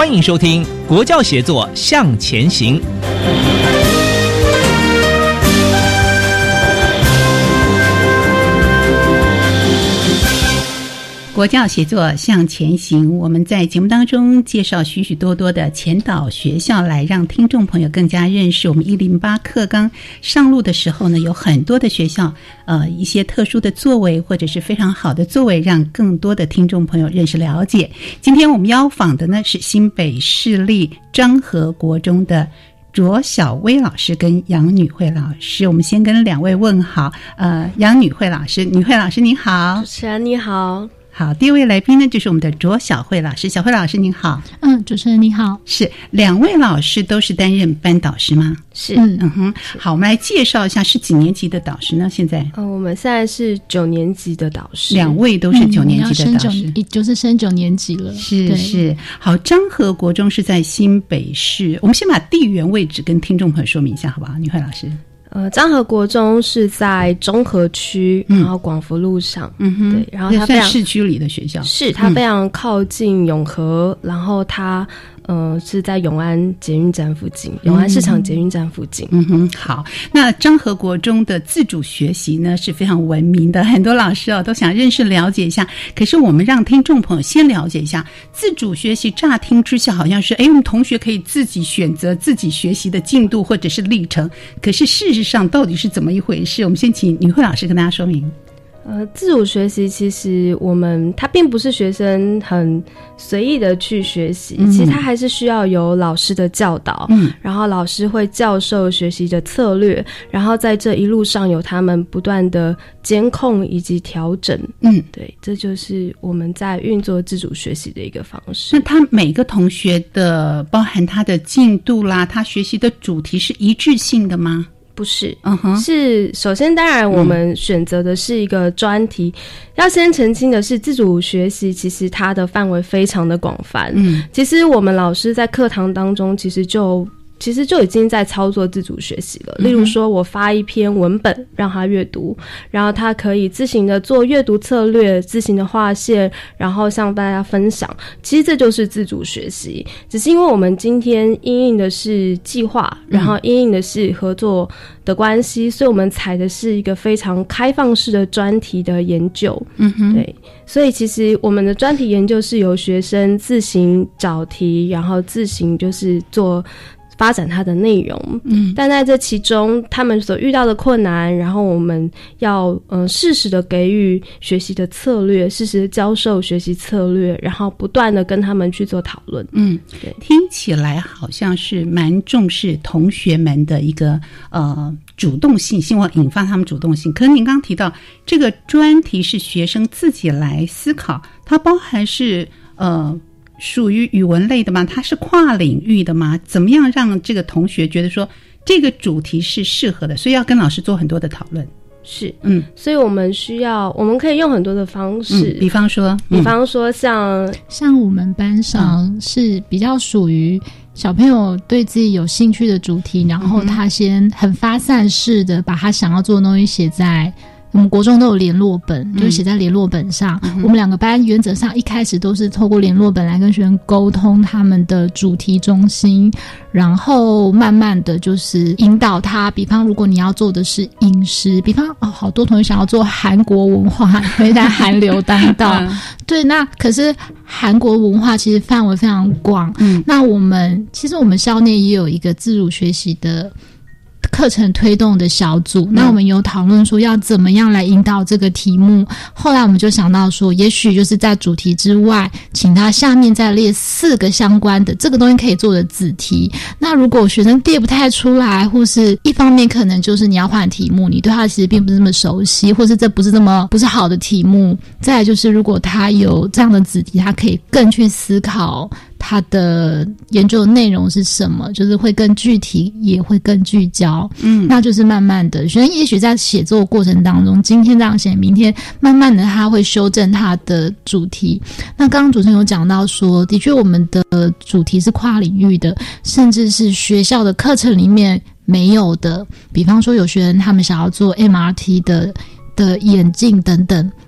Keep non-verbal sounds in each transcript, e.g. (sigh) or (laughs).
欢迎收听《国教协作向前行》。国教协作向前行，我们在节目当中介绍许许多多的前导学校，来让听众朋友更加认识我们一零八课纲上路的时候呢，有很多的学校，呃，一些特殊的作为或者是非常好的作为，让更多的听众朋友认识了解。今天我们邀访的呢是新北市立张和国中的卓小薇老师跟杨女慧老师。我们先跟两位问好，呃，杨女慧老师，女慧老师您好，主持人你好。好，第一位来宾呢，就是我们的卓小慧老师。小慧老师您好，嗯，主持人你好，是两位老师都是担任班导师吗？是，嗯哼。好，我们来介绍一下是几年级的导师呢？现在，呃，我们现在是九年级的导师，两位都是九年级的导师，就是升九年级了。是是。好，张和国中是在新北市，我们先把地缘位置跟听众朋友说明一下，好不好？女慧老师。呃，漳和国中是在中和区，然后广福路上，嗯哼，对，然后它在市区里的学校，是它非常靠近永和，然后它。嗯，是在永安捷运站附近，永安市场捷运站附近。嗯哼，好。那漳和国中的自主学习呢是非常文明的，很多老师哦都想认识了解一下。可是我们让听众朋友先了解一下自主学习。乍听之下好像是，哎，我们同学可以自己选择自己学习的进度或者是历程。可是事实上到底是怎么一回事？我们先请女慧老师跟大家说明。呃，自主学习其实我们它并不是学生很随意的去学习，其实它还是需要有老师的教导，嗯，然后老师会教授学习的策略，然后在这一路上有他们不断的监控以及调整，嗯，对，这就是我们在运作自主学习的一个方式。那他每个同学的包含他的进度啦，他学习的主题是一致性的吗？不是，嗯哼，是首先，当然我们选择的是一个专题。要先澄清的是，自主学习其实它的范围非常的广泛。嗯，其实我们老师在课堂当中，其实就。其实就已经在操作自主学习了。例如说，我发一篇文本让他阅读，然后他可以自行的做阅读策略，自行的划线，然后向大家分享。其实这就是自主学习。只是因为我们今天应用的是计划，然后应用的是合作的关系，所以我们采的是一个非常开放式的专题的研究。嗯哼，对。所以其实我们的专题研究是由学生自行找题，然后自行就是做。发展它的内容，嗯，但在这其中，他们所遇到的困难，然后我们要嗯适时的给予学习的策略，适时的教授学习策略，然后不断的跟他们去做讨论，嗯，对，听起来好像是蛮重视同学们的一个呃主动性，希望引发他们主动性。可是您刚刚提到这个专题是学生自己来思考，它包含是呃。属于语文类的吗？它是跨领域的吗？怎么样让这个同学觉得说这个主题是适合的？所以要跟老师做很多的讨论。是，嗯，所以我们需要，我们可以用很多的方式，比方说，比方说像像我们班上是比较属于小朋友对自己有兴趣的主题，然后他先很发散式的把他想要做的东西写在。我们国中都有联络本，就写在联络本上。我们两个班原则上一开始都是透过联络本来跟学生沟通他们的主题中心，然后慢慢的就是引导他。比方，如果你要做的是饮食，比方哦，好多同学想要做韩国文化，因为在韩流当道。对，那可是韩国文化其实范围非常广。嗯，那我们其实我们校内也有一个自主学习的。课程推动的小组，那我们有讨论说要怎么样来引导这个题目。后来我们就想到说，也许就是在主题之外，请他下面再列四个相关的这个东西可以做的子题。那如果学生列不太出来，或是一方面可能就是你要换题目，你对他其实并不是那么熟悉，或是这不是那么不是好的题目。再就是如果他有这样的子题，他可以更去思考。他的研究内容是什么？就是会更具体，也会更聚焦。嗯，那就是慢慢的，学生也许在写作过程当中，今天这样写，明天慢慢的他会修正他的主题。那刚刚主持人有讲到说，的确我们的主题是跨领域的，甚至是学校的课程里面没有的。比方说，有学生他们想要做 MRT 的的眼镜等等，那。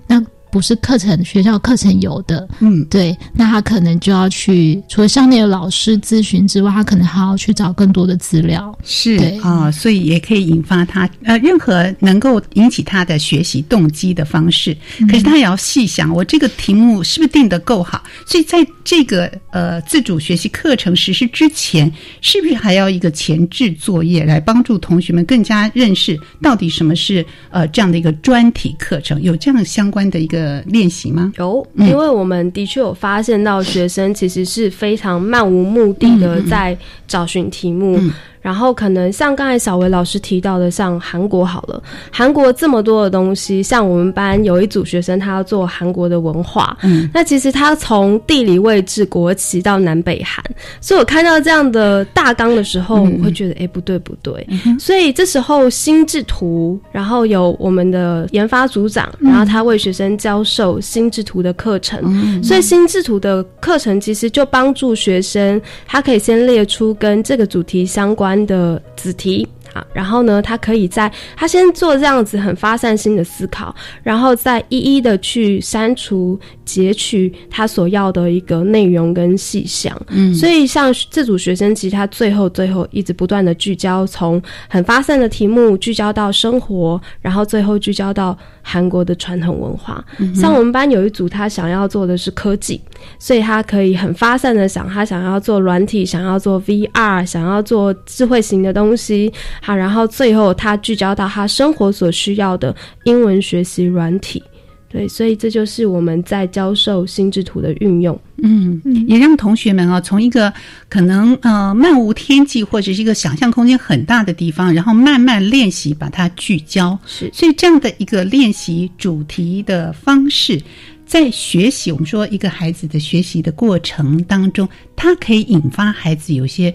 不是课程学校课程有的，嗯，对，那他可能就要去除了校内的老师咨询之外，他可能还要去找更多的资料，是啊，所以也可以引发他呃任何能够引起他的学习动机的方式。可是他也要细想，我这个题目是不是定的够好？所以在这个呃自主学习课程实施之前，是不是还要一个前置作业来帮助同学们更加认识到底什么是呃这样的一个专题课程？有这样相关的一个。的练习吗？有，因为我们的确有发现到学生其实是非常漫无目的的在找寻题目。然后可能像刚才小维老师提到的，像韩国好了，韩国这么多的东西，像我们班有一组学生，他要做韩国的文化，嗯，那其实他从地理位置、国旗到南北韩，所以我看到这样的大纲的时候，我会觉得，哎，不对不对，所以这时候心智图，然后有我们的研发组长，然后他为学生教授心智图的课程，所以心智图的课程其实就帮助学生，他可以先列出跟这个主题相关。的子题。啊，然后呢，他可以在他先做这样子很发散性的思考，然后再一一的去删除、截取他所要的一个内容跟细项。嗯，所以像这组学生，其实他最后最后一直不断的聚焦，从很发散的题目聚焦到生活，然后最后聚焦到韩国的传统文化。像我们班有一组，他想要做的是科技，所以他可以很发散的想，他想要做软体，想要做 VR，想要做智慧型的东西。好，然后最后他聚焦到他生活所需要的英文学习软体，对，所以这就是我们在教授心智图的运用。嗯，也让同学们啊，从一个可能呃漫无天际或者是一个想象空间很大的地方，然后慢慢练习把它聚焦。是，所以这样的一个练习主题的方式，在学习我们说一个孩子的学习的过程当中，它可以引发孩子有些。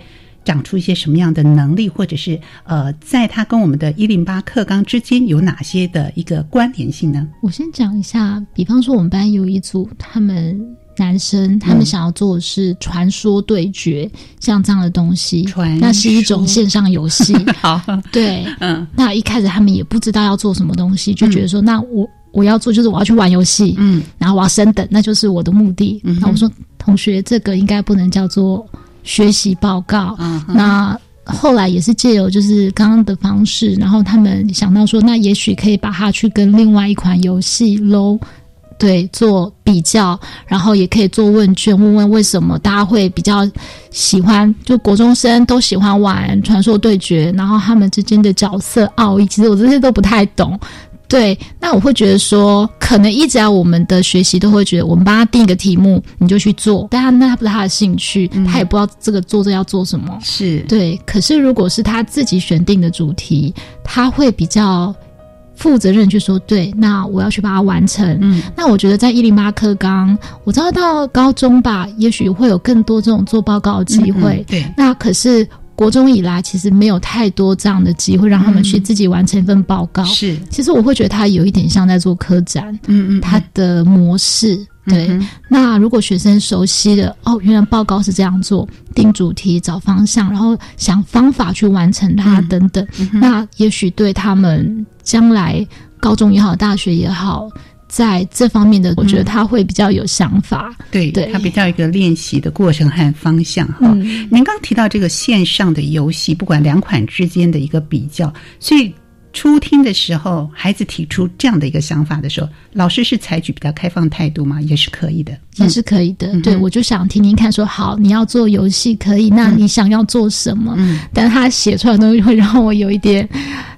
长出一些什么样的能力，或者是呃，在他跟我们的一零八课纲之间有哪些的一个关联性呢？我先讲一下，比方说我们班有一组，他们男生他们想要做的是传说对决，像这样的东西，那是一种线上游戏。(laughs) 好，对，嗯，那一开始他们也不知道要做什么东西，就觉得说，那我我要做就是我要去玩游戏，嗯，然后我要升等，那就是我的目的。那我说，同学，这个应该不能叫做。学习报告，嗯那后来也是借由就是刚刚的方式，然后他们想到说，那也许可以把它去跟另外一款游戏 low 对做比较，然后也可以做问卷，问问为什么大家会比较喜欢，就国中生都喜欢玩传说对决，然后他们之间的角色奥义，其实我这些都不太懂。对，那我会觉得说，可能一直啊，我们的学习都会觉得，我们帮他定一个题目，你就去做，但他那他不是他的兴趣，他也不知道这个做这要做什么。是对，可是如果是他自己选定的主题，他会比较负责任去说，对，那我要去把它完成。嗯，那我觉得在一零八课纲，我知道到高中吧，也许会有更多这种做报告的机会。对，那可是。国中以来，其实没有太多这样的机会让他们去自己完成一份报告。是，其实我会觉得它有一点像在做科展。嗯嗯，他的模式对。那如果学生熟悉的哦，原来报告是这样做，定主题、找方向，然后想方法去完成它等等，那也许对他们将来高中也好，大学也好。在这方面的，我觉得他会比较有想法，对，对他比较一个练习的过程和方向哈。您刚提到这个线上的游戏，不管两款之间的一个比较，所以初听的时候，孩子提出这样的一个想法的时候，老师是采取比较开放态度吗？也是可以的，也是可以的。对，我就想听听看，说好，你要做游戏可以，那你想要做什么？嗯，但他写出来的东西会让我有一点，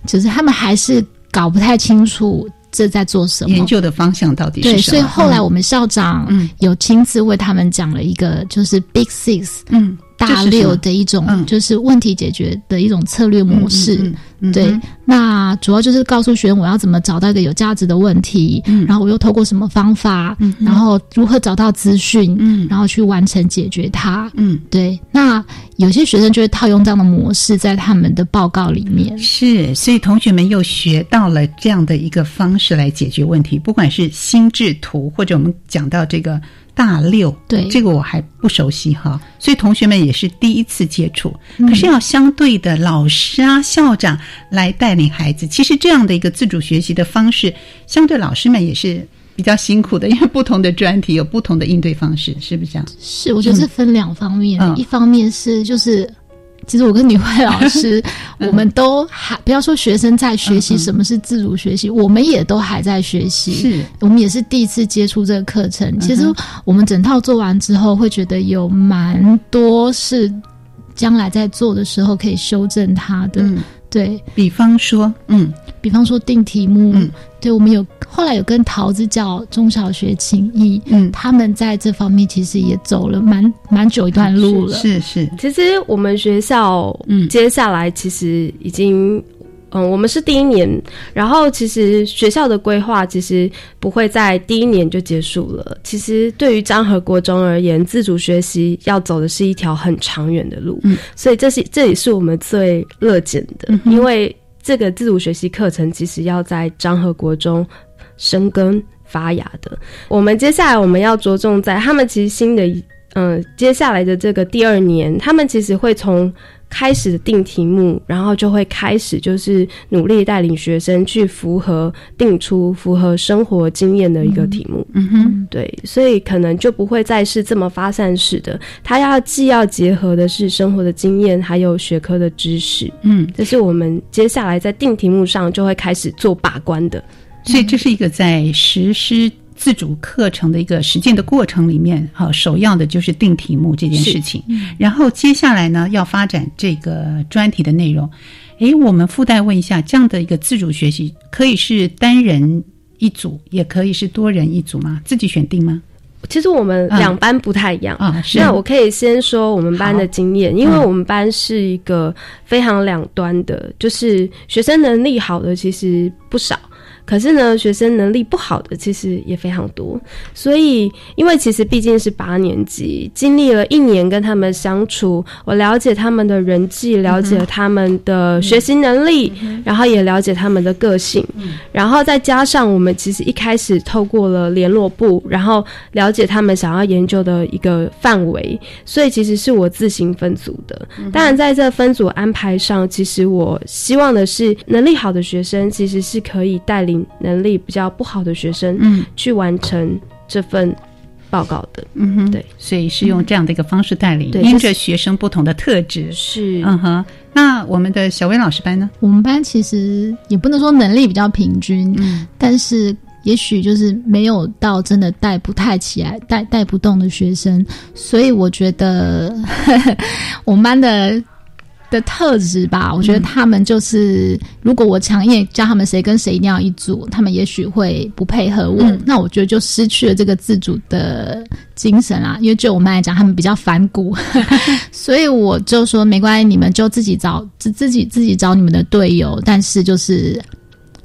就是他们还是搞不太清楚。这在做什么？研究的方向到底是什么？对，所以后来我们校长有亲自为他们讲了一个，就是 Big Six，嗯，大六的一种，就是问题解决的一种策略模式。对，那主要就是告诉学生我要怎么找到一个有价值的问题，然后我又透过什么方法，然后如何找到资讯，然后去完成解决它。嗯，对。那有些学生就会套用这样的模式在他们的报告里面。是，所以同学们又学到了这样的一个方式来解决问题，不管是心智图，或者我们讲到这个。大六，对这个我还不熟悉哈，所以同学们也是第一次接触。可是要相对的老师啊、校长来带领孩子，其实这样的一个自主学习的方式，相对老师们也是比较辛苦的，因为不同的专题有不同的应对方式，是不是这样？是，我觉得是分两方面，一方面是就是。其实我跟女慧老师，(laughs) 我们都还不要说学生在学习什么是自主学习，我们也都还在学习。是我们也是第一次接触这个课程。其实我们整套做完之后，会觉得有蛮多是将来在做的时候可以修正它的。对。比方说，嗯，比方说定题目，嗯，对我们有后来有跟桃子教中小学情谊，嗯，他们在这方面其实也走了蛮蛮久一段路了，是是。其实我们学校，嗯，接下来其实已经。嗯，我们是第一年，然后其实学校的规划其实不会在第一年就结束了。其实对于张和国中而言，自主学习要走的是一条很长远的路，嗯，所以这是这也是我们最乐见的，因为这个自主学习课程其实要在张和国中生根发芽的。我们接下来我们要着重在他们其实新的，嗯，接下来的这个第二年，他们其实会从。开始定题目，然后就会开始就是努力带领学生去符合定出符合生活经验的一个题目。嗯哼，对，所以可能就不会再是这么发散式的，他要既要结合的是生活的经验，还有学科的知识。嗯，这是我们接下来在定题目上就会开始做把关的。所以这是一个在实施。自主课程的一个实践的过程里面，哈，首要的就是定题目这件事情。然后接下来呢，要发展这个专题的内容。诶，我们附带问一下，这样的一个自主学习可以是单人一组，也可以是多人一组吗？自己选定吗？其实我们两班不太一样啊。那我可以先说我们班的经验，因为我们班是一个非常两端的，就是学生能力好的其实不少。可是呢，学生能力不好的其实也非常多，所以因为其实毕竟是八年级，经历了一年跟他们相处，我了解他们的人际，了解他们的学习能力，然后也了解他们的个性，然后再加上我们其实一开始透过了联络部，然后了解他们想要研究的一个范围，所以其实是我自行分组的。当然，在这分组安排上，其实我希望的是能力好的学生其实是可以带领。能力比较不好的学生，嗯，去完成这份报告的，嗯哼，对，所以是用这样的一个方式带领，因着学生不同的特质，是，嗯哼。那我们的小薇老师班呢？我们班其实也不能说能力比较平均，嗯，但是也许就是没有到真的带不太起来、带带不动的学生，所以我觉得 (laughs) 我们班的。的特质吧，我觉得他们就是，如果我强硬叫他们谁跟谁一定要一组，他们也许会不配合我。那我觉得就失去了这个自主的精神啊。因为就我们来讲，他们比较反骨，(laughs) 所以我就说没关系，你们就自己找自自己自己找你们的队友，但是就是。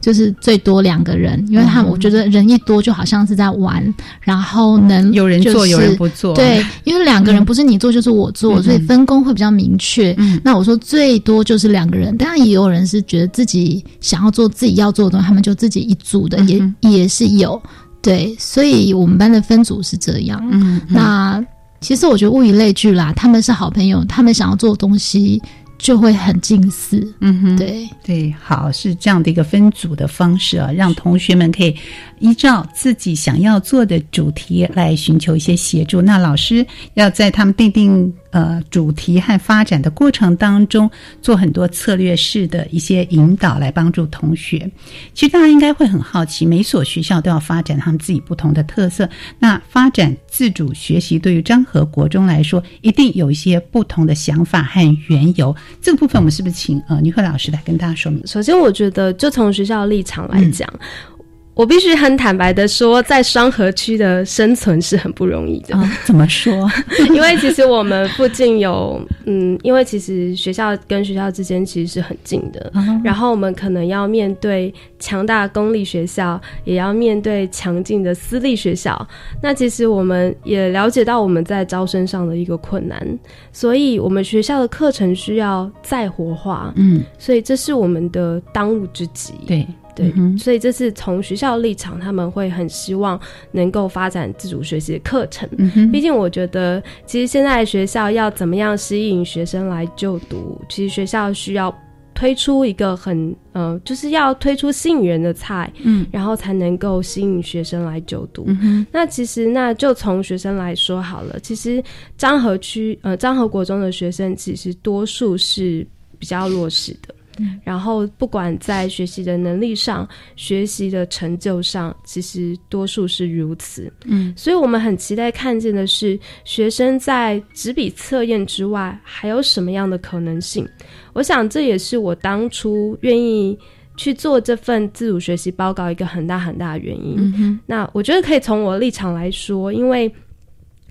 就是最多两个人，因为他们我觉得人一多就好像是在玩，然后能有人做有人不做，对，因为两个人不是你做就是我做，所以分工会比较明确。那我说最多就是两个人，当然也有人是觉得自己想要做自己要做的东西，他们就自己一组的，也也是有。对，所以我们班的分组是这样。嗯，那其实我觉得物以类聚啦，他们是好朋友，他们想要做的东西。就会很近似。嗯哼，对对，好，是这样的一个分组的方式啊，让同学们可以依照自己想要做的主题来寻求一些协助。那老师要在他们定定呃主题和发展的过程当中，做很多策略式的一些引导，来帮助同学。其实大家应该会很好奇，每所学校都要发展他们自己不同的特色。那发展自主学习对于张和国中来说，一定有一些不同的想法和缘由。这个部分，我们是不是请呃女慧老师来跟大家说明？首先，我觉得就从学校立场来讲。我必须很坦白的说，在双河区的生存是很不容易的。怎么说？(laughs) 因为其实我们附近有，嗯，因为其实学校跟学校之间其实是很近的，然后我们可能要面对强大公立学校，也要面对强劲的私立学校。那其实我们也了解到我们在招生上的一个困难，所以我们学校的课程需要再活化。嗯，所以这是我们的当务之急。对。对，所以这是从学校立场，他们会很希望能够发展自主学习的课程。毕竟，我觉得其实现在学校要怎么样吸引学生来就读，其实学校需要推出一个很呃，就是要推出吸引人的菜，嗯，然后才能够吸引学生来就读。那其实那就从学生来说好了，其实漳河区呃漳河国中的学生其实多数是比较弱势的。然后，不管在学习的能力上、学习的成就上，其实多数是如此。嗯，所以我们很期待看见的是，学生在纸笔测验之外，还有什么样的可能性？我想，这也是我当初愿意去做这份自主学习报告一个很大很大的原因。那我觉得可以从我立场来说，因为。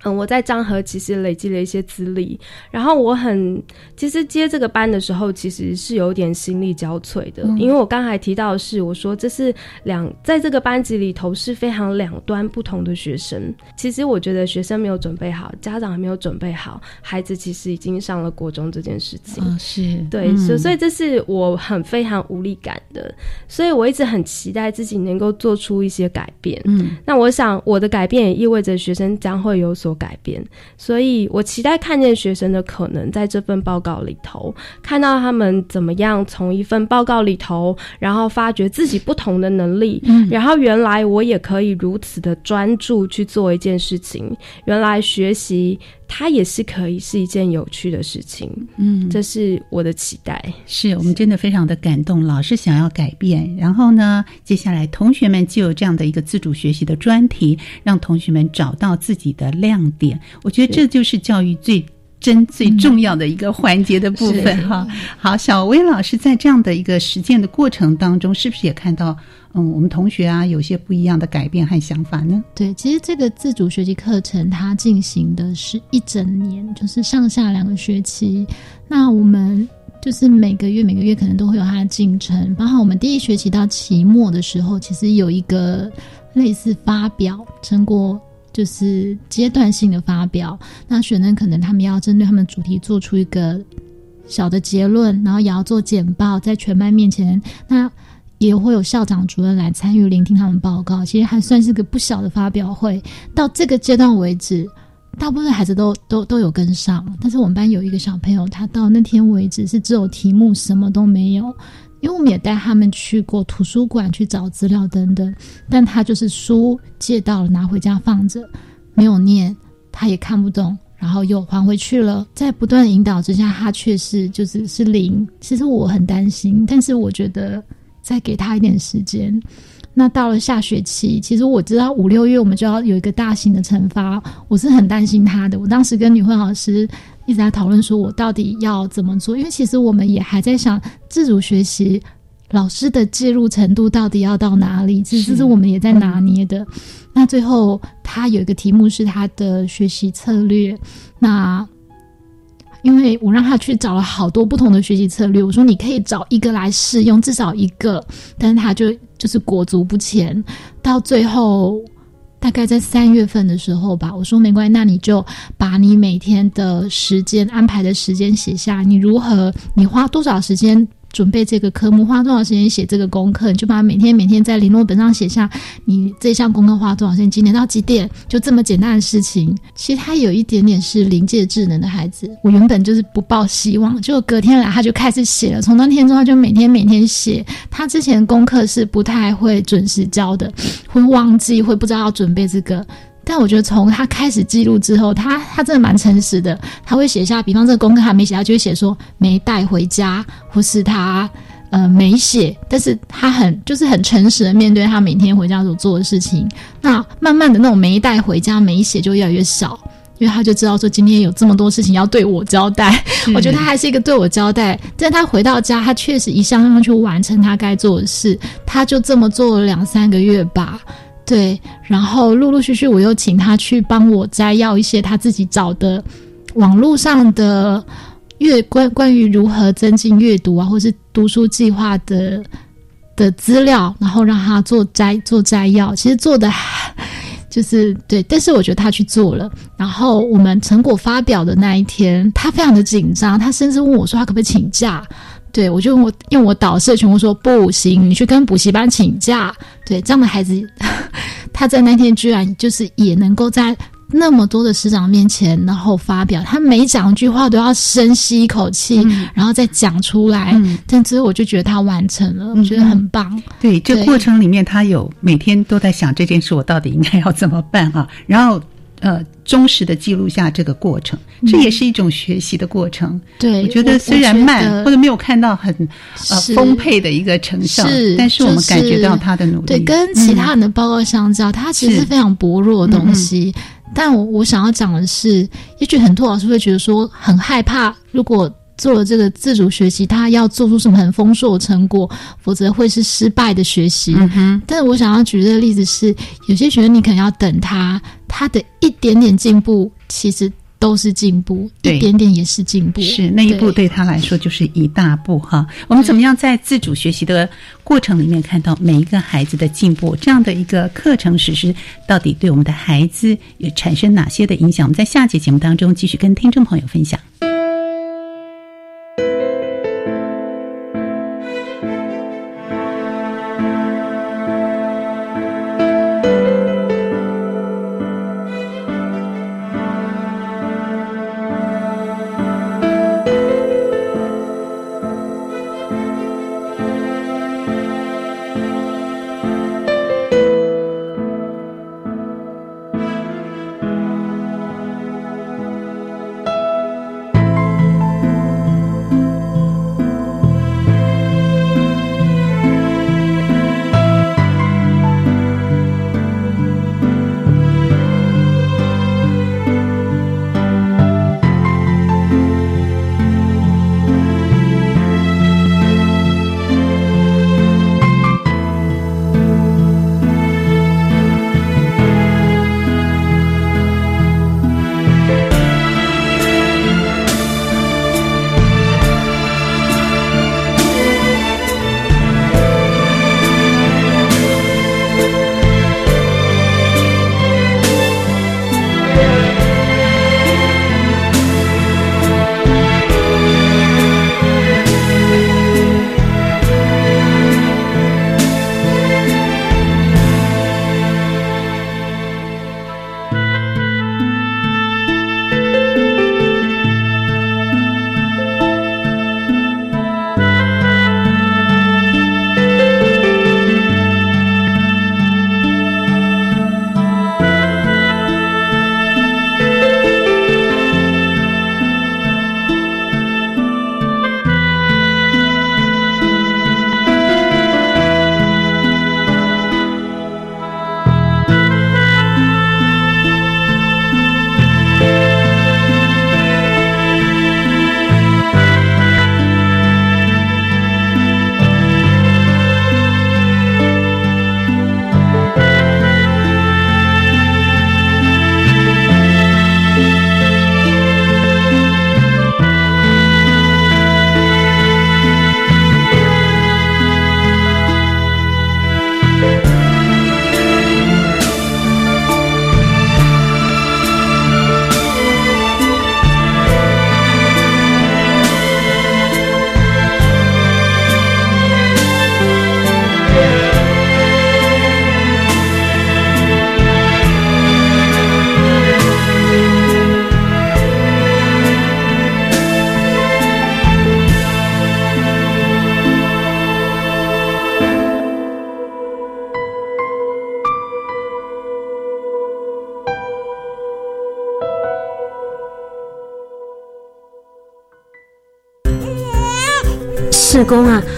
嗯，我在张河其实累积了一些资历，然后我很其实接这个班的时候，其实是有点心力交瘁的，因为我刚才提到的是，我说这是两在这个班级里头是非常两端不同的学生。其实我觉得学生没有准备好，家长还没有准备好，孩子其实已经上了国中这件事情。是对，所所以这是我很非常无力感的，所以我一直很期待自己能够做出一些改变。嗯，那我想我的改变也意味着学生将会有所。改变，所以我期待看见学生的可能在这份报告里头，看到他们怎么样从一份报告里头，然后发掘自己不同的能力，嗯然后原来我也可以如此的专注去做一件事情，原来学习。它也是可以是一件有趣的事情，嗯，这是我的期待。是我们真的非常的感动，老师想要改变，然后呢，接下来同学们就有这样的一个自主学习的专题，让同学们找到自己的亮点。我觉得这就是教育最真、最重要的一个环节的部分哈。好，小薇老师在这样的一个实践的过程当中，是不是也看到？嗯，我们同学啊，有些不一样的改变和想法呢。对，其实这个自主学习课程它进行的是一整年，就是上下两个学期。那我们就是每个月每个月可能都会有它的进程。包括我们第一学期到期末的时候，其实有一个类似发表成果，就是阶段性的发表。那学生可能他们要针对他们主题做出一个小的结论，然后也要做简报，在全班面前那。也会有校长、主任来参与聆听他们报告，其实还算是个不小的发表会。到这个阶段为止，大部分孩子都都都有跟上。但是我们班有一个小朋友，他到那天为止是只有题目，什么都没有。因为我们也带他们去过图书馆去找资料等等，但他就是书借到了，拿回家放着，没有念，他也看不懂，然后又还回去了。在不断引导之下，他却是就是是零。其实我很担心，但是我觉得。再给他一点时间，那到了下学期，其实我知道五六月我们就要有一个大型的惩罚，我是很担心他的。我当时跟女慧老师一直在讨论，说我到底要怎么做，因为其实我们也还在想自主学习老师的介入程度到底要到哪里，其实是我们也在拿捏的。那最后他有一个题目是他的学习策略，那。因为我让他去找了好多不同的学习策略，我说你可以找一个来试用，至少一个，但是他就就是裹足不前。到最后，大概在三月份的时候吧，我说没关系，那你就把你每天的时间安排的时间写下，你如何，你花多少时间准备这个科目，花多少时间写这个功课，你就把每天每天在联络本上写下你这项功课花多少时间，几点到几点，就这么简单的事情。其实他有一点点是临界智能的孩子，我原本就是不抱希望，就隔天来他就开始写了，从那天之后他就每天每天写。他之前功课是不太会准时交的，会忘记，会不知道要准备这个。但我觉得从他开始记录之后，他他真的蛮诚实的。他会写下，比方这个功课还没写，他就会写说没带回家，或是他呃没写。但是他很就是很诚实的面对他每天回家所做的事情。那慢慢的那种没带回家、没写就越来越少，因为他就知道说今天有这么多事情要对我交代。(laughs) 我觉得他还是一个对我交代。但他回到家，他确实一项项去完成他该做的事。他就这么做了两三个月吧。对，然后陆陆续续我又请他去帮我摘要一些他自己找的网络上的阅关关于如何增进阅读啊，或是读书计划的的资料，然后让他做摘做摘要。其实做的就是对，但是我觉得他去做了。然后我们成果发表的那一天，他非常的紧张，他甚至问我说他可不可以请假。对，我就我用我导师的全部说不行，你去跟补习班请假。对，这样的孩子，(laughs) 他在那天居然就是也能够在那么多的师长面前，然后发表，他每讲一句话都要深吸一口气，然后再讲出来。但之后我就觉得他完成了，我觉得很棒。对，这过程里面他有每天都在想这件事，我到底应该要怎么办啊？然后。呃，忠实的记录下这个过程，这也是一种学习的过程。对，我觉得虽然慢或者没有看到很呃丰沛的一个成效，但是我们感觉到他的努力。对，跟其他人的报告相较，它其实是非常薄弱的东西。但我我想要讲的是，也许很多老师会觉得说很害怕，如果。做了这个自主学习，他要做出什么很丰硕的成果，否则会是失败的学习。嗯但是我想要举这个例子是，有些学生你可能要等他，他的一点点进步，其实都是进步，一点点也是进步。是那一步对他来说就是一大步哈。我们怎么样在自主学习的过程里面看到每一个孩子的进步？这样的一个课程实施，到底对我们的孩子有产生哪些的影响？我们在下节节目当中继续跟听众朋友分享。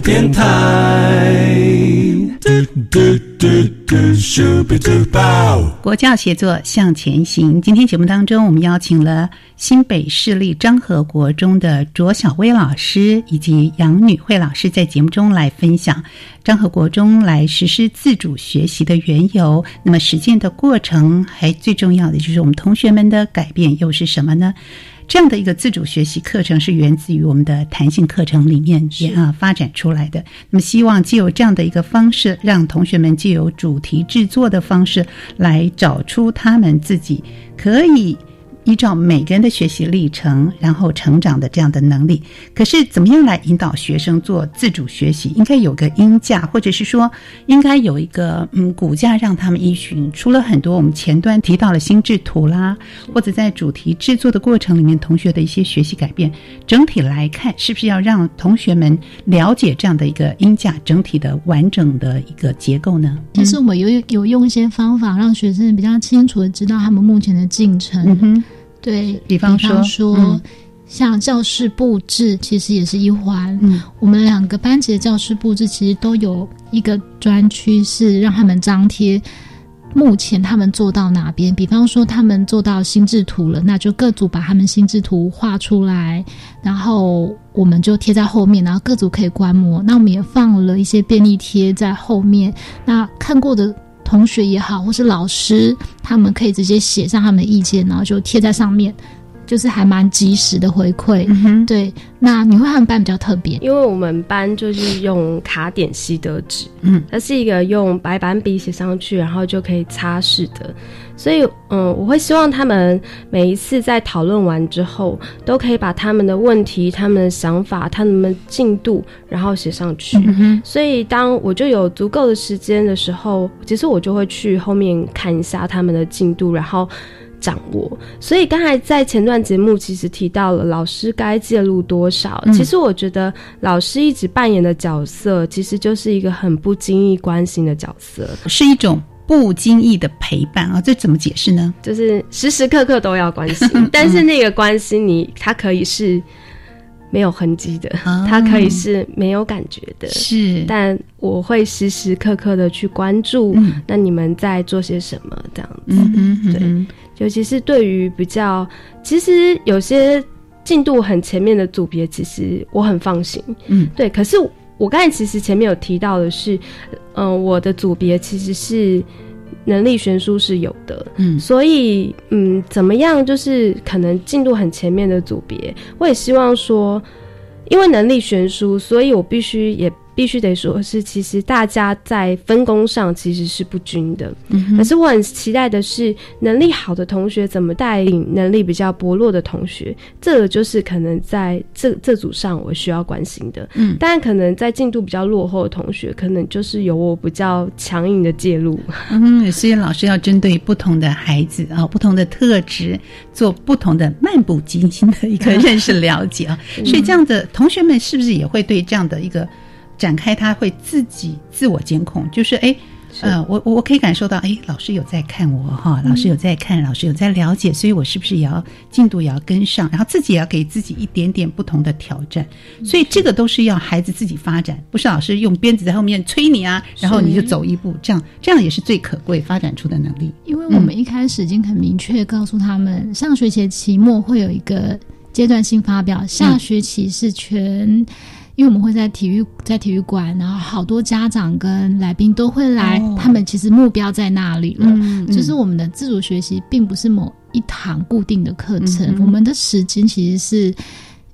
电台。国教协作向前行。今天节目当中，我们邀请了新北市立漳和国中的卓小薇老师以及杨女慧老师，在节目中来分享漳和国中来实施自主学习的缘由。那么实践的过程，还最重要的就是我们同学们的改变又是什么呢？这样的一个自主学习课程是源自于我们的弹性课程里面也啊发展出来的。那么，希望借由这样的一个方式，让同学们借由主题制作的方式来找出他们自己可以。依照每个人的学习历程，然后成长的这样的能力，可是怎么样来引导学生做自主学习？应该有个音架，或者是说，应该有一个嗯骨架让他们依循。除了很多我们前端提到了心智图啦，或者在主题制作的过程里面，同学的一些学习改变，整体来看，是不是要让同学们了解这样的一个音架整体的完整的一个结构呢？其实我们有有用一些方法，让学生比较清楚的知道他们目前的进程。对比方说，像教室布置，其实也是一环。嗯，我们两个班级的教室布置其实都有一个专区，是让他们张贴目前他们做到哪边。比方说，他们做到心智图了，那就各组把他们心智图画出来，然后我们就贴在后面，然后各组可以观摩。那我们也放了一些便利贴在后面，那看过的。同学也好，或是老师，他们可以直接写上他们的意见，然后就贴在上面，就是还蛮及时的回馈。对，那你会他们班比较特别，因为我们班就是用卡点吸得纸，嗯，它是一个用白板笔写上去，然后就可以擦拭的。所以，嗯，我会希望他们每一次在讨论完之后，都可以把他们的问题、他们的想法、他们的进度，然后写上去。所以，当我就有足够的时间的时候，其实我就会去后面看一下他们的进度，然后掌握。所以，刚才在前段节目其实提到了老师该介入多少。其实，我觉得老师一直扮演的角色，其实就是一个很不经意关心的角色，是一种。不经意的陪伴啊，这怎么解释呢？就是时时刻刻都要关心，(laughs) 但是那个关心你，它可以是没有痕迹的，它可以是没有感觉的，是。但我会时时刻刻的去关注，那你们在做些什么？这样子，对。尤其是对于比较，其实有些进度很前面的组别，其实我很放心。嗯，对。可是。我刚才其实前面有提到的是，嗯，我的组别其实是能力悬殊是有的，嗯，所以嗯，怎么样就是可能进度很前面的组别，我也希望说，因为能力悬殊，所以我必须也。必须得说，是其实大家在分工上其实是不均的。嗯可是我很期待的是，能力好的同学怎么带领能力比较薄弱的同学，这个就是可能在这这组上我需要关心的。嗯，但可能在进度比较落后的同学，可能就是有我比较强硬的介入。嗯，所以老师要针对不同的孩子啊，不同的特质，做不同的漫不经心的一个认识了解啊。所以这样的同学们是不是也会对这样的一个？展开，他会自己自我监控，就是哎，呃，我我我可以感受到，哎，老师有在看我哈，老师有在看，老师有在了解，所以我是不是也要进度也要跟上，然后自己也要给自己一点点不同的挑战，所以这个都是要孩子自己发展，不是老师用鞭子在后面催你啊，然后你就走一步，这样这样也是最可贵发展出的能力。因为我们一开始已经很明确告诉他们，上学期期末会有一个阶段性发表，下学期是全。因为我们会在体育在体育馆，然后好多家长跟来宾都会来，他们其实目标在那里了。就是我们的自主学习并不是某一堂固定的课程，我们的时间其实是，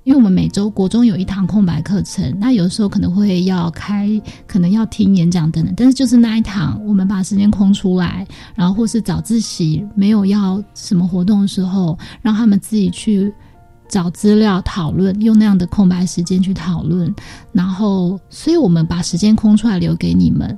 因为我们每周国中有一堂空白课程，那有的时候可能会要开，可能要听演讲等等，但是就是那一堂，我们把时间空出来，然后或是早自习没有要什么活动的时候，让他们自己去。找资料讨论，用那样的空白时间去讨论，然后，所以我们把时间空出来留给你们，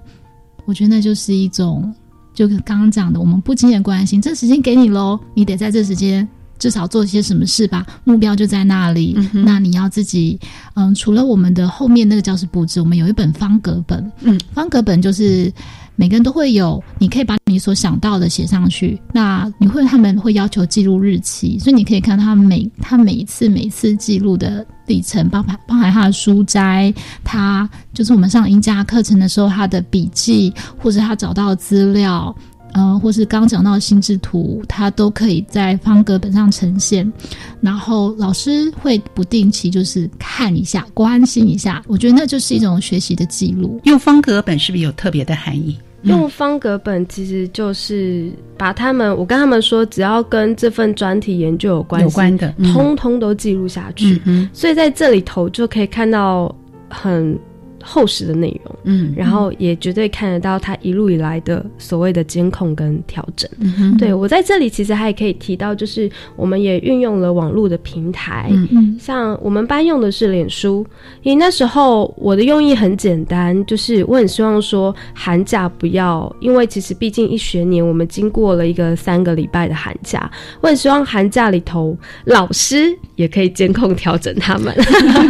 我觉得那就是一种，就跟刚刚讲的，我们不经意关心，这时间给你喽，你得在这时间至少做些什么事吧，目标就在那里，那你要自己，嗯，除了我们的后面那个教室布置，我们有一本方格本，嗯，方格本就是。每个人都会有，你可以把你所想到的写上去。那你会他们会要求记录日期，所以你可以看他每他每一次每一次记录的里程，包含包含他的书斋，他就是我们上音家课程的时候他的笔记，或者他找到资料，呃，或是刚讲到的心智图，他都可以在方格本上呈现。然后老师会不定期就是看一下，关心一下，我觉得那就是一种学习的记录。用方格本是不是有特别的含义？用方格本其实就是把他们，我跟他们说，只要跟这份专题研究有关系的，通通都记录下去。所以在这里头就可以看到很。厚实的内容，嗯，然后也绝对看得到他一路以来的所谓的监控跟调整。对我在这里其实还可以提到，就是我们也运用了网络的平台，嗯，像我们班用的是脸书，因为那时候我的用意很简单，就是我很希望说寒假不要，因为其实毕竟一学年我们经过了一个三个礼拜的寒假，我很希望寒假里头老师也可以监控调整他们。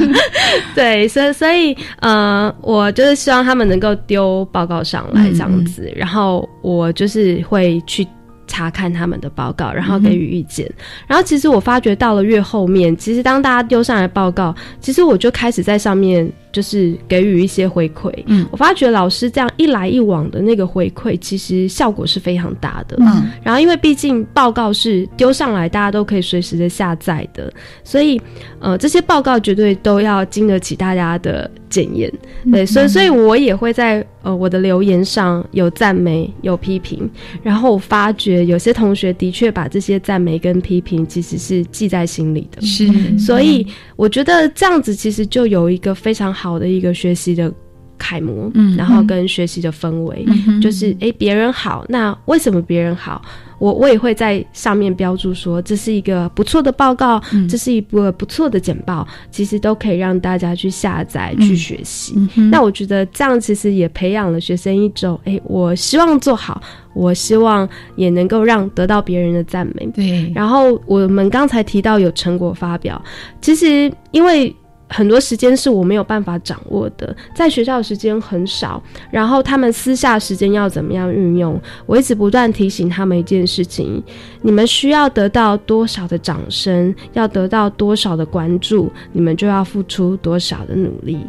(laughs) 对，所以所以呃。我就是希望他们能够丢报告上来这样子，然后我就是会去查看他们的报告，然后给予意见。然后其实我发觉到了越后面，其实当大家丢上来报告，其实我就开始在上面。就是给予一些回馈，嗯，我发觉老师这样一来一往的那个回馈，其实效果是非常大的，嗯。然后因为毕竟报告是丢上来，大家都可以随时的下载的，所以呃，这些报告绝对都要经得起大家的检验，对。所以，所以我也会在呃我的留言上有赞美，有批评。然后我发觉有些同学的确把这些赞美跟批评其实是记在心里的，是。所以我觉得这样子其实就有一个非常。好的一个学习的楷模，嗯，然后跟学习的氛围，嗯就是哎，别人好，那为什么别人好？我我也会在上面标注说，这是一个不错的报告，这是一个不错的简报，其实都可以让大家去下载去学习。那我觉得这样其实也培养了学生一种，哎，我希望做好，我希望也能够让得到别人的赞美。对，然后我们刚才提到有成果发表，其实因为。很多时间是我没有办法掌握的，在学校的时间很少，然后他们私下时间要怎么样运用？我一直不断提醒他们一件事情：你们需要得到多少的掌声，要得到多少的关注，你们就要付出多少的努力。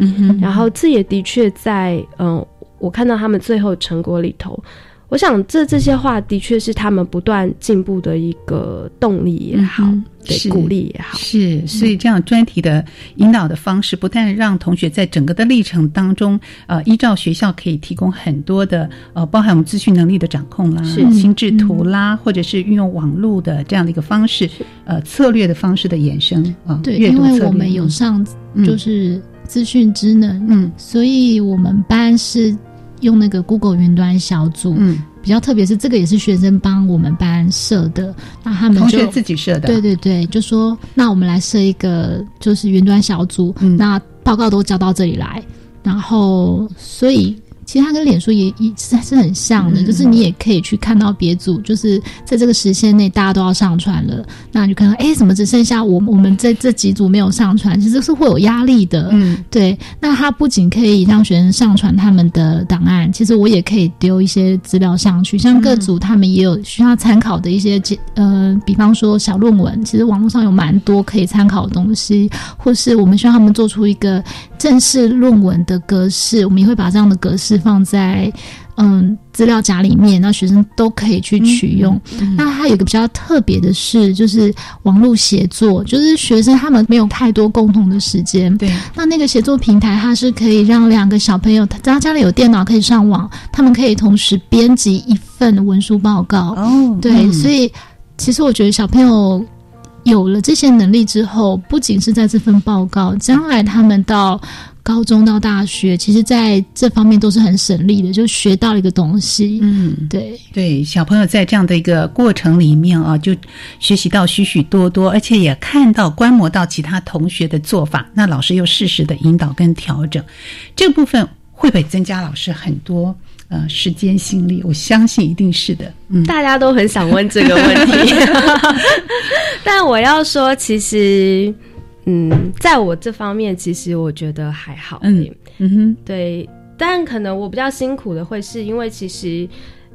然后这也的确在嗯，我看到他们最后成果里头。我想这这些话的确是他们不断进步的一个动力也好，对鼓励也好。是，所以这样专题的引导的方式，不但让同学在整个的历程当中，呃，依照学校可以提供很多的呃，包含我们资讯能力的掌控啦，是心智图啦，或者是运用网络的这样的一个方式，呃，策略的方式的衍生啊。对，因为我们有上就是资讯职能，嗯，所以我们班是。用那个 Google 云端小组，嗯，比较特别是这个也是学生帮我们班设的，那他们同学自己设的，对对对，就说那我们来设一个就是云端小组，那报告都交到这里来，然后所以。其实它跟脸书也也实在是很像的，就是你也可以去看到别组，就是在这个时限内大家都要上传了，那你就看到哎，怎么只剩下我我们在这几组没有上传，其实是会有压力的。嗯，对。那它不仅可以让学生上传他们的档案，其实我也可以丢一些资料上去，像各组他们也有需要参考的一些呃，比方说小论文，其实网络上有蛮多可以参考的东西，或是我们需要他们做出一个正式论文的格式，我们也会把这样的格式。放在嗯资料夹里面，那学生都可以去取用。那它有个比较特别的是，就是网络协作，就是学生他们没有太多共同的时间。对，那那个协作平台，它是可以让两个小朋友，他家里有电脑可以上网，他们可以同时编辑一份文书报告。哦，对，所以其实我觉得小朋友有了这些能力之后，不仅是在这份报告，将来他们到。高中到大学，其实在这方面都是很省力的，就学到了一个东西。嗯，对对，小朋友在这样的一个过程里面啊，就学习到许许多多，而且也看到观摩到其他同学的做法，那老师又适时的引导跟调整，这部分会不会增加老师很多呃时间心力？我相信一定是的。嗯，大家都很想问这个问题，(laughs) (laughs) 但我要说，其实。嗯，在我这方面，其实我觉得还好。嗯嗯哼，对，但可能我比较辛苦的会是因为，其实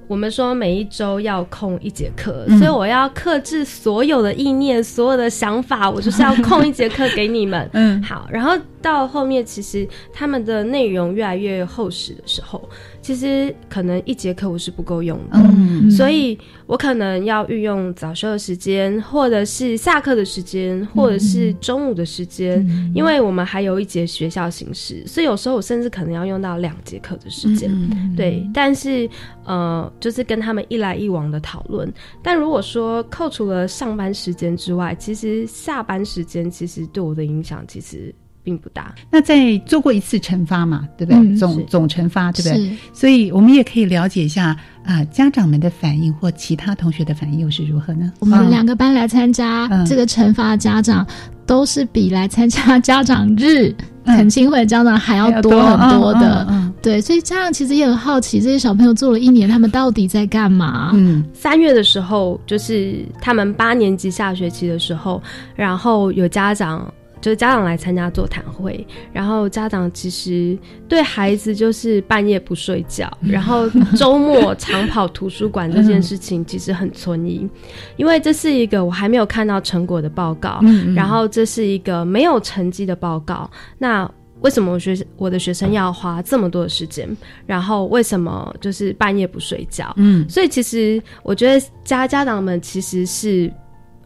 我们说每一周要空一节课，所以我要克制所有的意念、所有的想法，我就是要空一节课给你们。(laughs) 嗯，好，然后到后面，其实他们的内容越来越厚实的时候。其实可能一节课我是不够用的，所以我可能要运用早修的时间，或者是下课的时间，或者是中午的时间，因为我们还有一节学校形式，所以有时候我甚至可能要用到两节课的时间。对，但是呃，就是跟他们一来一往的讨论。但如果说扣除了上班时间之外，其实下班时间其实对我的影响其实。并不大。那在做过一次惩罚嘛，对不对？总总惩罚，对不对？所以我们也可以了解一下啊，家长们的反应或其他同学的反应又是如何呢？我们两个班来参加这个惩罚，家长都是比来参加家长日恳亲会家长还要多很多的。对，所以家长其实也很好奇，这些小朋友做了一年，他们到底在干嘛？嗯，三月的时候，就是他们八年级下学期的时候，然后有家长。就是家长来参加座谈会，然后家长其实对孩子就是半夜不睡觉，然后周末长跑图书馆这件事情其实很存疑，因为这是一个我还没有看到成果的报告，然后这是一个没有成绩的报告。那为什么我学我的学生要花这么多的时间？然后为什么就是半夜不睡觉？嗯，所以其实我觉得家家长们其实是。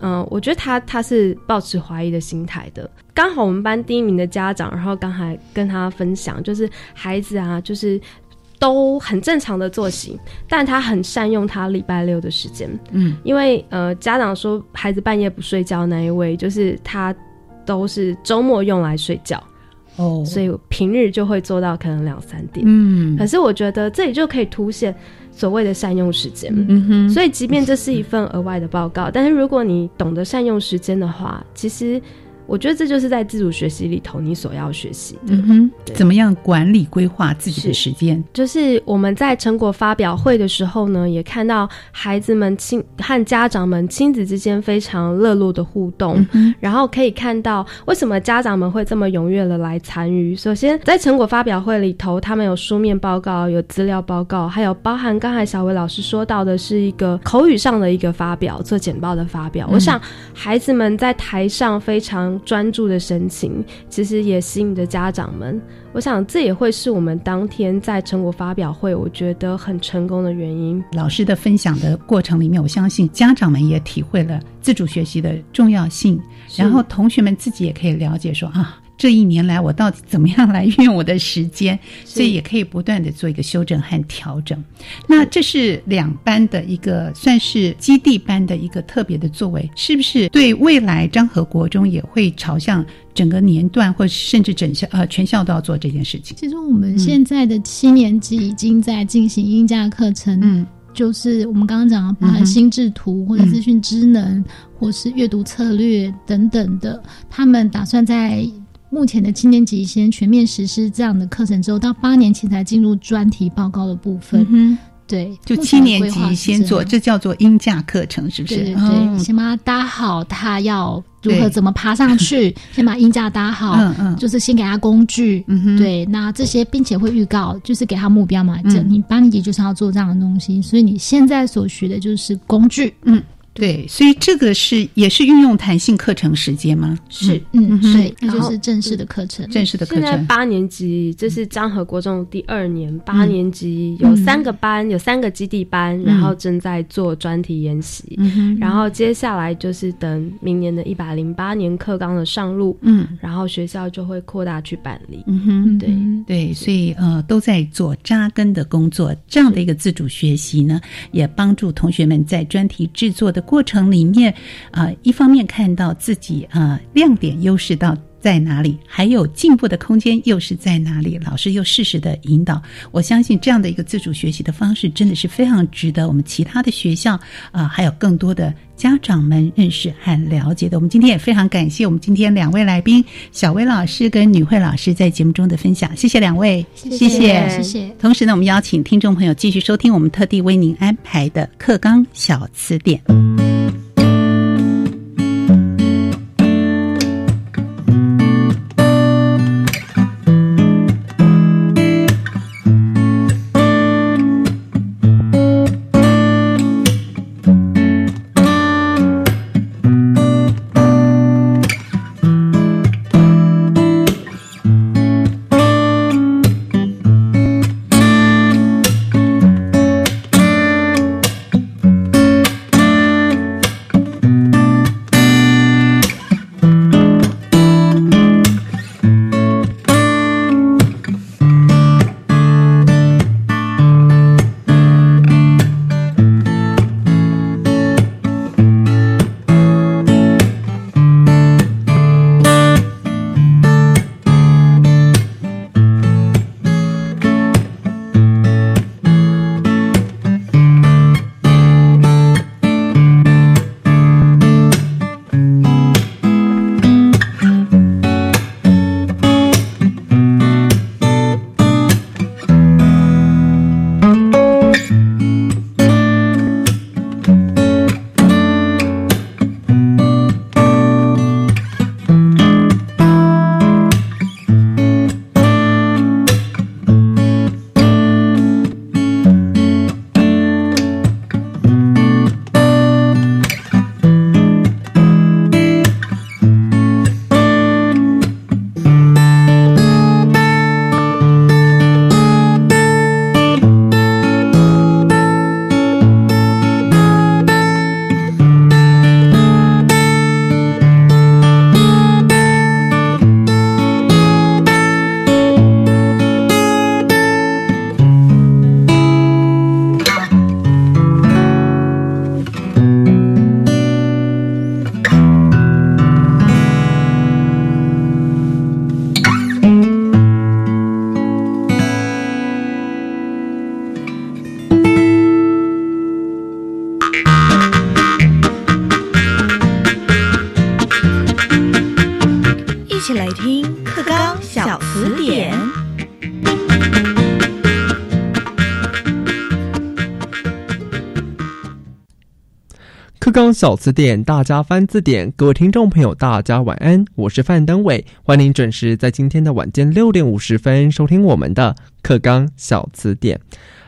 嗯，我觉得他他是抱持怀疑的心态的。刚好我们班第一名的家长，然后刚才跟他分享，就是孩子啊，就是都很正常的作息，但他很善用他礼拜六的时间。嗯，因为呃，家长说孩子半夜不睡觉那一位，就是他都是周末用来睡觉。哦，所以平日就会做到可能两三点。嗯，可是我觉得这里就可以凸显。所谓的善用时间，嗯哼，所以即便这是一份额外的报告，但是如果你懂得善用时间的话，其实。我觉得这就是在自主学习里头你所要学习的，怎么样管理规划自己的时间。就是我们在成果发表会的时候呢，也看到孩子们亲和家长们亲子之间非常热络的互动，然后可以看到为什么家长们会这么踊跃的来参与。首先，在成果发表会里头，他们有书面报告、有资料报告，还有包含刚才小伟老师说到的是一个口语上的一个发表，做简报的发表。我想孩子们在台上非常。常专注的神情，其实也吸引着家长们。我想这也会是我们当天在成果发表会，我觉得很成功的原因。老师的分享的过程里面，我相信家长们也体会了自主学习的重要性，然后同学们自己也可以了解说啊。这一年来，我到底怎么样来运用我的时间？所以也可以不断的做一个修正和调整。那这是两班的一个算是基地班的一个特别的作为，是不是？对未来张和国中也会朝向整个年段，或甚至整校呃全校都要做这件事情。其实我们现在的七年级已经在进行英价课程，嗯，就是我们刚刚讲的，包含心智图或者资讯智能，或是阅读策略等等的，他们打算在。目前的七年级先全面实施这样的课程之后，到八年级才进入专题报告的部分。嗯对，就七年级先做，这叫做音架课程，是不是？对对对，先把它搭好，他要如何怎么爬上去，(laughs) 先把音架搭好。嗯嗯，就是先给他工具。嗯哼，对，那这些并且会预告，就是给他目标嘛。这你八年级就是要做这样的东西，所以你现在所学的就是工具。嗯。对，所以这个是也是运用弹性课程时间吗？是，嗯，对，那就是正式的课程，正式的课程。现在八年级，这是张和国中第二年，八年级有三个班，有三个基地班，然后正在做专题研习，然后接下来就是等明年的一百零八年课纲的上路，嗯，然后学校就会扩大去办理。嗯哼，对。对，所以呃都在做扎根的工作，这样的一个自主学习呢，也帮助同学们在专题制作的。过程里面，啊，一方面看到自己啊亮点优势到在哪里，还有进步的空间又是在哪里，老师又适时的引导。我相信这样的一个自主学习的方式，真的是非常值得我们其他的学校啊，还有更多的家长们认识和了解的。我们今天也非常感谢我们今天两位来宾小薇老师跟女慧老师在节目中的分享，谢谢两位，谢谢谢谢。同时呢，我们邀请听众朋友继续收听我们特地为您安排的课纲小词典。小词典，大家翻字典。各位听众朋友，大家晚安，我是范登伟，欢迎准时在今天的晚间六点五十分收听我们的课纲小词典。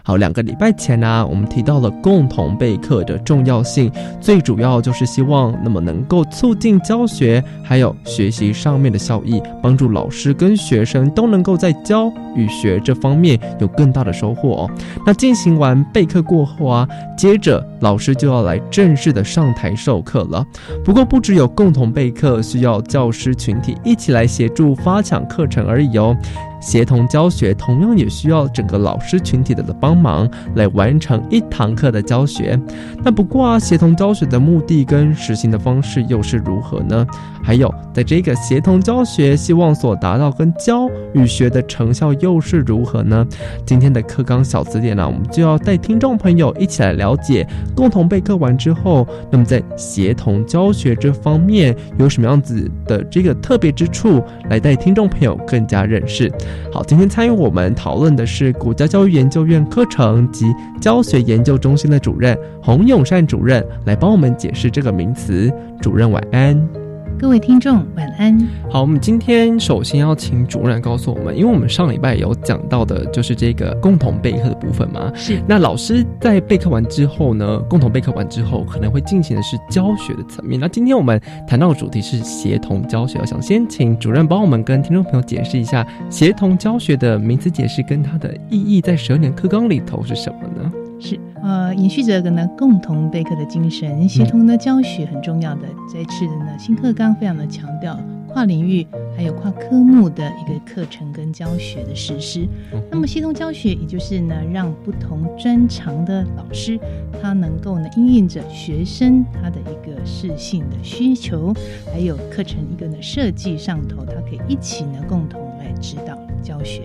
好，两个礼拜前呢，我们提到了共同备课的重要性，最主要就是希望那么能够促进教学还有学习上面的效益，帮助老师跟学生都能够在教与学这方面有更大的收获哦。那进行完备课过后啊，接着老师就要来正式的上台授课了。不过不只有共同备课，需要教师群体一起来协助发抢课程而已哦。协同教学同样也需要整个老师群体的的帮忙来完成一堂课的教学。那不过啊，协同教学的目的跟实行的方式又是如何呢？还有，在这个协同教学希望所达到跟教与学的成效又是如何呢？今天的课纲小词典呢，我们就要带听众朋友一起来了解，共同备课完之后，那么在协同教学这方面有什么样子的这个特别之处，来带听众朋友更加认识。好，今天参与我们讨论的是国家教育研究院课程及教学研究中心的主任洪永善主任，来帮我们解释这个名词。主任晚安。各位听众，晚安。好，我们今天首先要请主任告诉我们，因为我们上礼拜有讲到的，就是这个共同备课的部分嘛。是。那老师在备课完之后呢，共同备课完之后，可能会进行的是教学的层面。那今天我们谈到的主题是协同教学，我想先请主任帮我们跟听众朋友解释一下协同教学的名词解释跟它的意义，在十二年课纲里头是什么呢？是。呃，延续这个呢，共同备课的精神，协同的教学很重要的。这次的呢，新课纲非常的强调跨领域还有跨科目的一个课程跟教学的实施。那么，协同教学也就是呢，让不同专长的老师，他能够呢，应应着学生他的一个适性的需求，还有课程一个呢设计上头，他可以一起呢，共同来指导教学。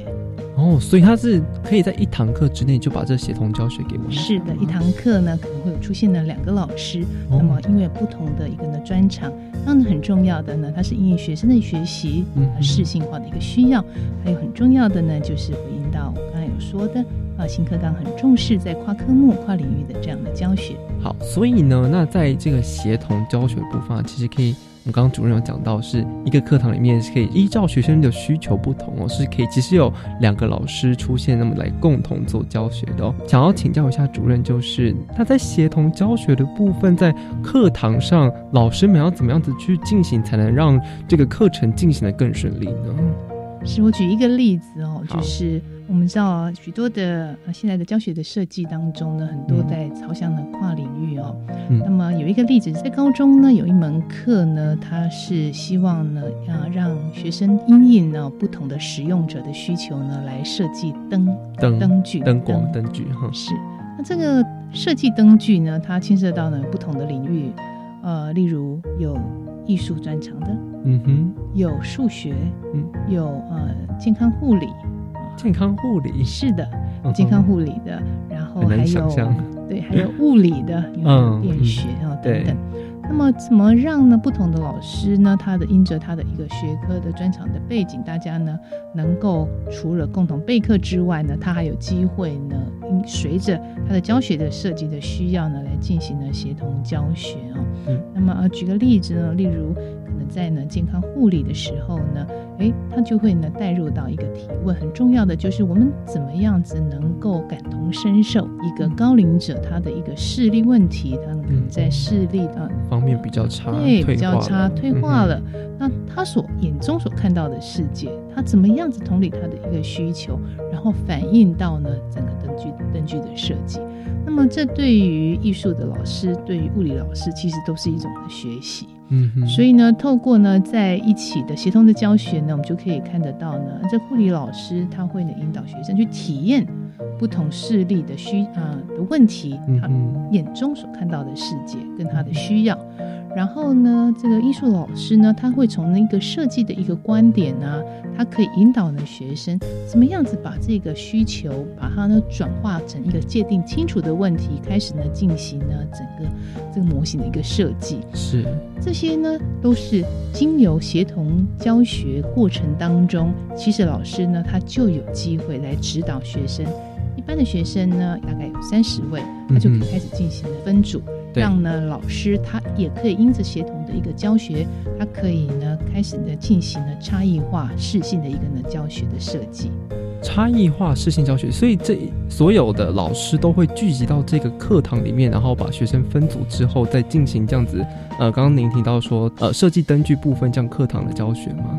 哦，所以他是可以在一堂课之内就把这协同教学给我们。是的，一堂课呢可能会有出现了两个老师，那么因为不同的一个呢专长，当然很重要的呢，它是因应学生的学习和适性化的一个需要，还有很重要的呢就是回应到我刚才有说的啊，新课纲很重视在跨科目、跨领域的这样的教学。好，所以呢，那在这个协同教学部分，其实可以。我们刚刚主任有讲到，是一个课堂里面是可以依照学生的需求不同哦，是可以其实有两个老师出现，那么来共同做教学的哦。想要请教一下主任，就是他在协同教学的部分，在课堂上老师们要怎么样子去进行，才能让这个课程进行的更顺利呢？是我举一个例子哦，就是。我们知道许多的呃现在的教学的设计当中呢，很多在朝向的跨领域哦。那么有一个例子，在高中呢，有一门课呢，它是希望呢要让学生因应呢不同的使用者的需求呢，来设计灯灯灯具灯光灯具哈。是，那这个设计灯具呢，它牵涉到呢不同的领域，呃，例如有艺术专长的，嗯哼，有数学，嗯，有呃健康护理。健康护理是的，健康护理的，然后还有对，还有物理的，有电学啊等等。那么怎么让呢？不同的老师呢，他的因着他的一个学科的专长的背景，大家呢能够除了共同备课之外呢，他还有机会呢，随着他的教学的设计的需要呢，来进行呢协同教学啊。嗯，那么呃，举个例子呢，例如。在呢健康护理的时候呢，哎，他就会呢带入到一个提问，很重要的就是我们怎么样子能够感同身受一个高龄者他的一个视力问题，他可能在视力的方面比较差，对，比较差，退化了。那他所眼中所看到的世界，他怎么样子同理他的一个需求，然后反映到呢整个灯具灯具的设计。那么这对于艺术的老师，对于物理老师，其实都是一种的学习。嗯，所以呢，透过呢在一起的协同的教学呢，我们就可以看得到呢，这护理老师他会呢引导学生去体验不同势力的需啊的问题，他眼中所看到的世界跟他的需要。然后呢，这个艺术老师呢，他会从那个设计的一个观点呢，他可以引导呢学生怎么样子把这个需求，把它呢转化成一个界定清楚的问题，开始呢进行呢整个这个模型的一个设计。是这些呢，都是经由协同教学过程当中，其实老师呢他就有机会来指导学生。一般的学生呢，大概有三十位，他就可以开始进行了分组。让呢老师他也可以因着协同的一个教学，他可以呢开始呢进行了差异化适性的一个呢教学的设计。差异化适性教学，所以这所有的老师都会聚集到这个课堂里面，然后把学生分组之后，再进行这样子。呃，刚刚您提到说，呃，设计灯具部分这样课堂的教学吗？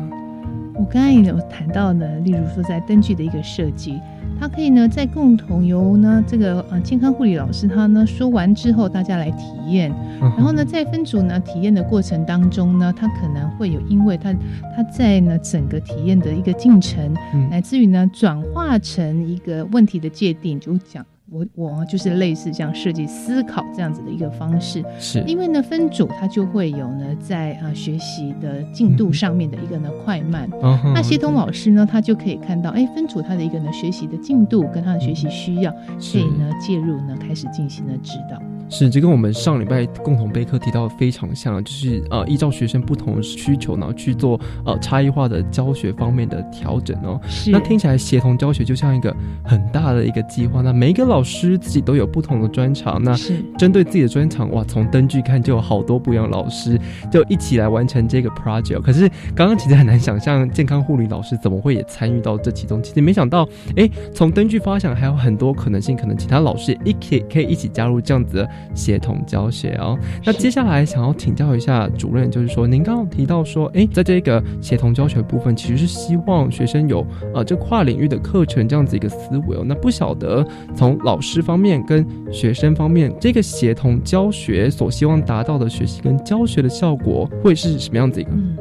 我刚才有谈到呢，例如说在灯具的一个设计。它可以呢，在共同由呢这个呃健康护理老师他呢说完之后，大家来体验，然后呢在分组呢体验的过程当中呢，他可能会有因为他他在呢整个体验的一个进程，乃至于呢转化成一个问题的界定，就讲。我我就是类似这样设计思考这样子的一个方式，是。因为呢分组它就会有呢在呃学习的进度上面的一个呢快慢，那协同老师呢他就可以看到，哎分组他的一个呢学习的进度跟他的学习需要，可以呢介入呢开始进行了指导。是，这跟我们上礼拜共同备课提到的非常像，就是呃，依照学生不同的需求，然后去做呃差异化的教学方面的调整哦。是。那听起来协同教学就像一个很大的一个计划，那每一个老师自己都有不同的专长，那针对自己的专长，哇，从灯具看就有好多不一样老师就一起来完成这个 project。可是刚刚其实很难想象，健康护理老师怎么会也参与到这其中？其实没想到，哎，从灯具发想还有很多可能性，可能其他老师也一起可以一起加入这样子的。协同教学哦，那接下来想要请教一下主任，就是说，您刚刚提到说，哎，在这个协同教学部分，其实是希望学生有呃这跨领域的课程这样子一个思维哦。那不晓得从老师方面跟学生方面，这个协同教学所希望达到的学习跟教学的效果会是什么样子一个？嗯，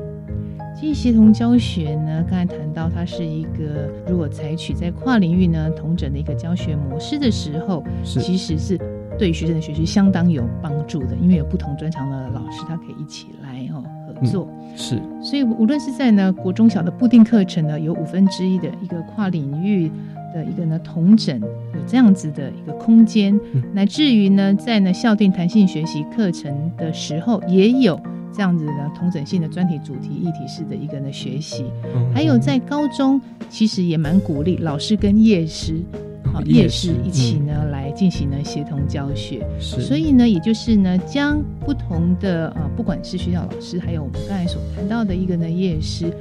其实协同教学呢，刚才谈到它是一个如果采取在跨领域呢同整的一个教学模式的时候，其实是。对学生的学习相当有帮助的，因为有不同专长的老师，他可以一起来哦合作。是，所以无论是在呢国中小的固定课程呢，有五分之一的一个跨领域的一个呢同整，有这样子的一个空间，乃至于呢在呢校定弹性学习课程的时候，也有这样子的同整性的专题主题议题式的一个呢学习。还有在高中，其实也蛮鼓励老师跟夜师。好，夜市一起呢来进行呢协同教学，所以呢，也就是呢，将不同的呃，不管是学校老师，还有我们刚才所谈到的一个呢夜市，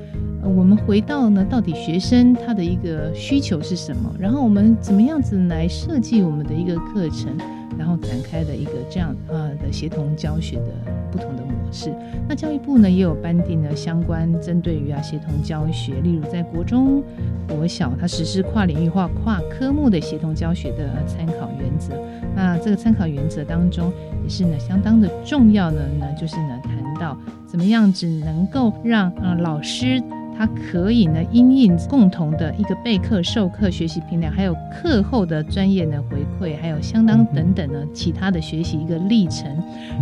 呃，我们回到呢，到底学生他的一个需求是什么，然后我们怎么样子来设计我们的一个课程。然后展开的一个这样呃的协同教学的不同的模是。那教育部呢也有颁定了相关针对于啊协同教学，例如在国中、国小，它实施跨领域化、跨科目的协同教学的参考原则。那这个参考原则当中也是呢相当的重要的呢，就是呢谈到怎么样子能够让呃老师。它可以呢，因应共同的一个备课、授课、学习评量，还有课后的专业呢回馈，还有相当等等呢其他的学习一个历程，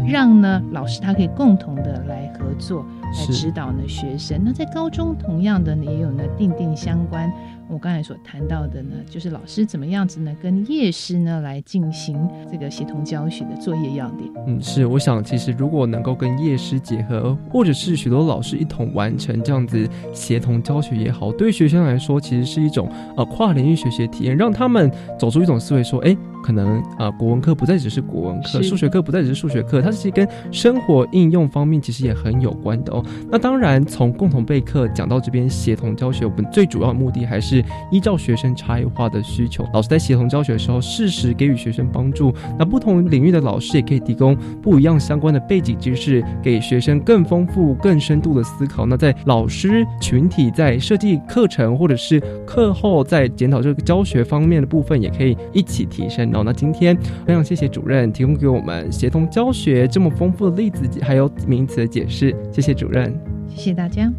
让呢老师他可以共同的来合作，来指导呢学生。那在高中同样的呢也有呢定定相关。我刚才所谈到的呢，就是老师怎么样子呢，跟夜师呢来进行这个协同教学的作业要点。嗯，是，我想其实如果能够跟夜师结合，或者是许多老师一同完成这样子协同教学也好，对学生来说其实是一种呃跨领域学习体验，让他们走出一种思维，说，哎。可能啊，国文课不再只是国文课，数学课不再只是数学课，它其实跟生活应用方面其实也很有关的哦。那当然，从共同备课讲到这边协同教学，我们最主要的目的还是是依照学生差异化的需求，老师在协同教学的时候，适时给予学生帮助。那不同领域的老师也可以提供不一样相关的背景知识，给学生更丰富、更深度的思考。那在老师群体在设计课程或者是课后在检讨这个教学方面的部分，也可以一起提升。然后，那今天非常谢谢主任提供给我们协同教学这么丰富的例子，还有名词的解释，谢谢主任，谢谢大家。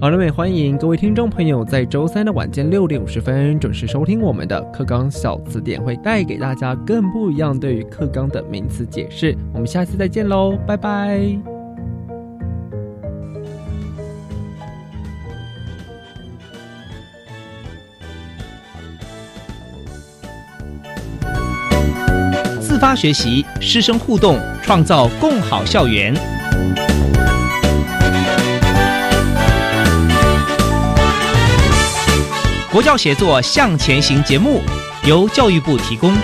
好了，也欢迎各位听众朋友在周三的晚间六点五十分准时收听我们的课纲小词典，会带给大家更不一样对于课纲的名词解释。我们下次再见喽，拜拜。自发学习，师生互动，创造共好校园。国教协作向前行节目由教育部提供。